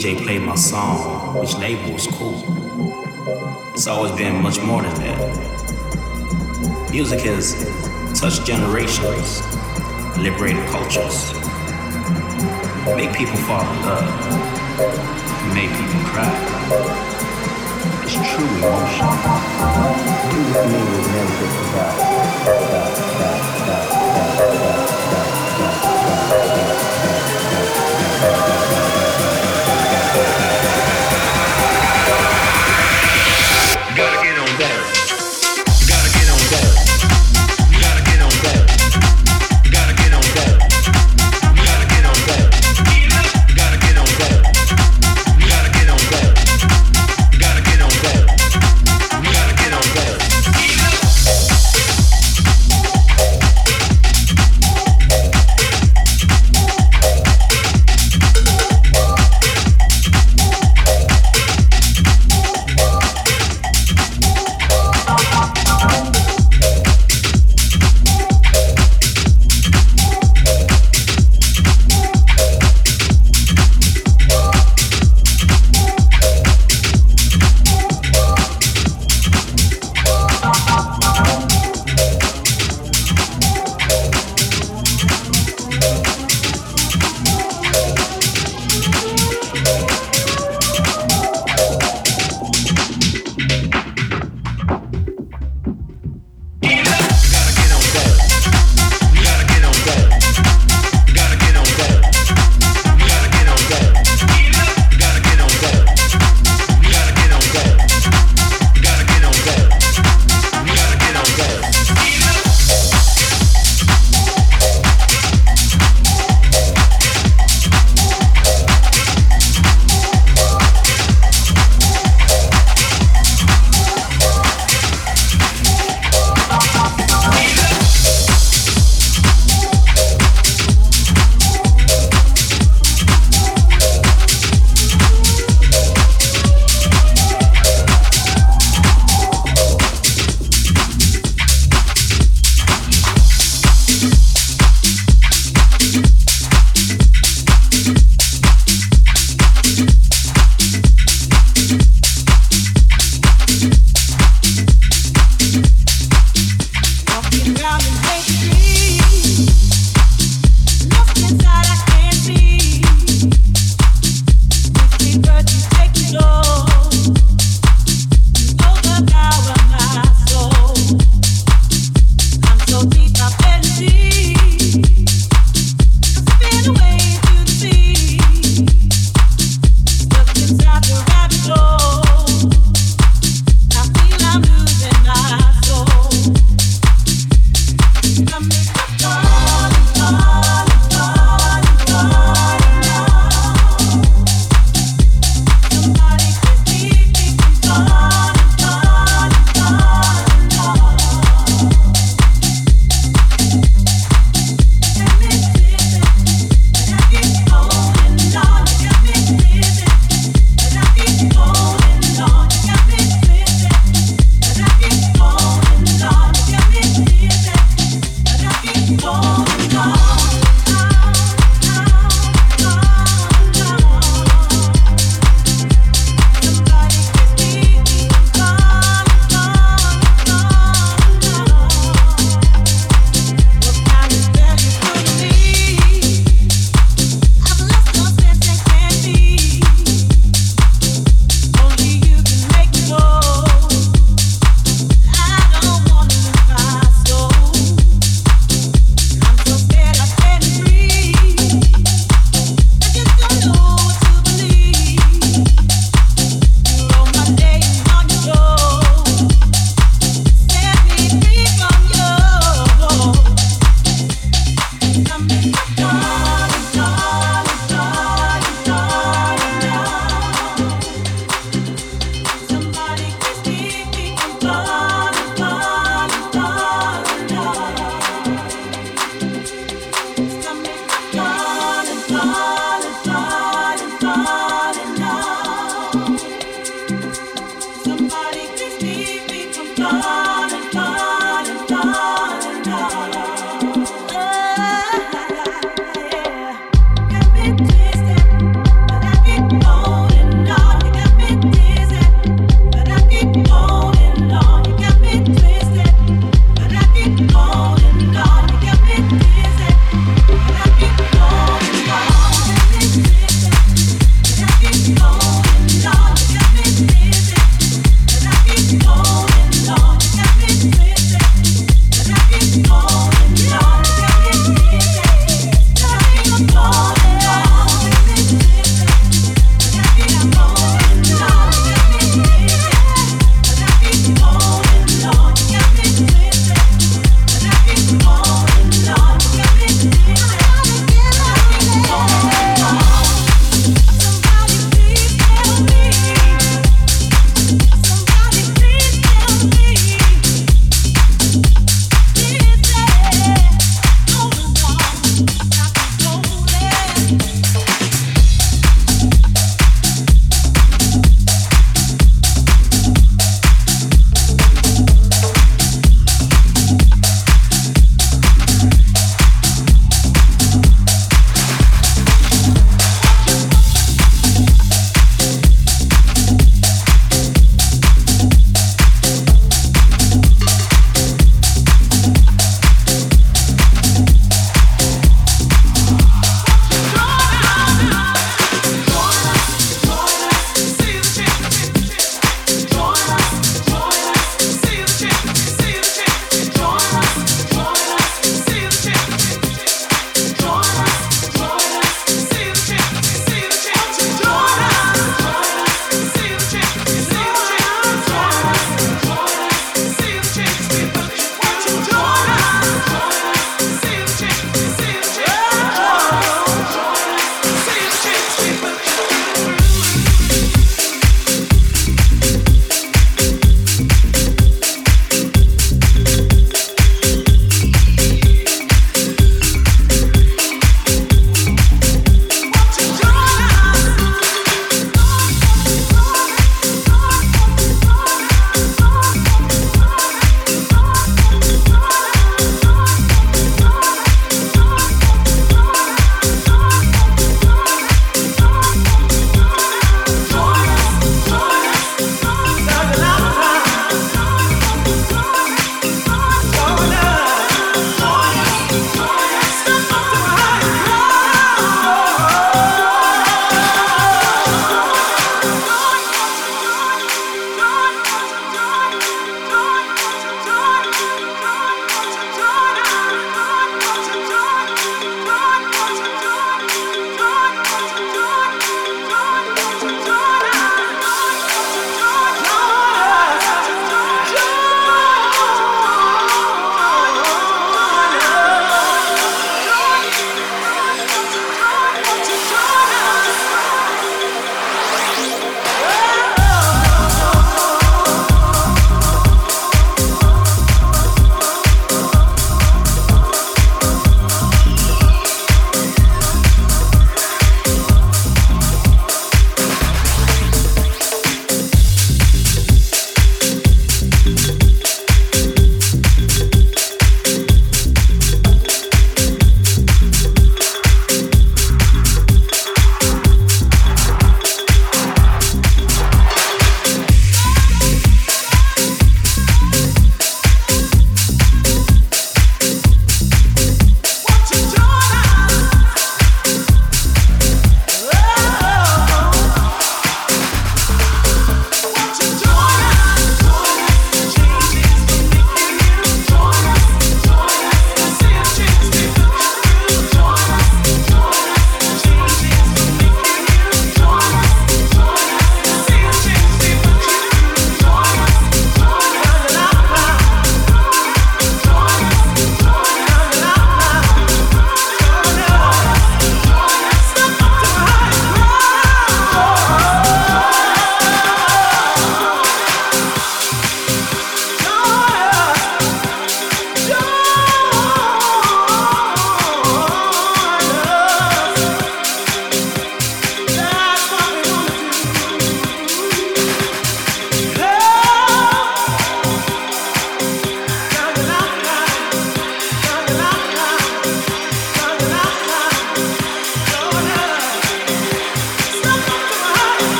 DJ played my song, which label was cool. It's always been much more than that. Music has touched generations, liberated cultures, made people fall in love, made people cry. It's true emotion. Music was never just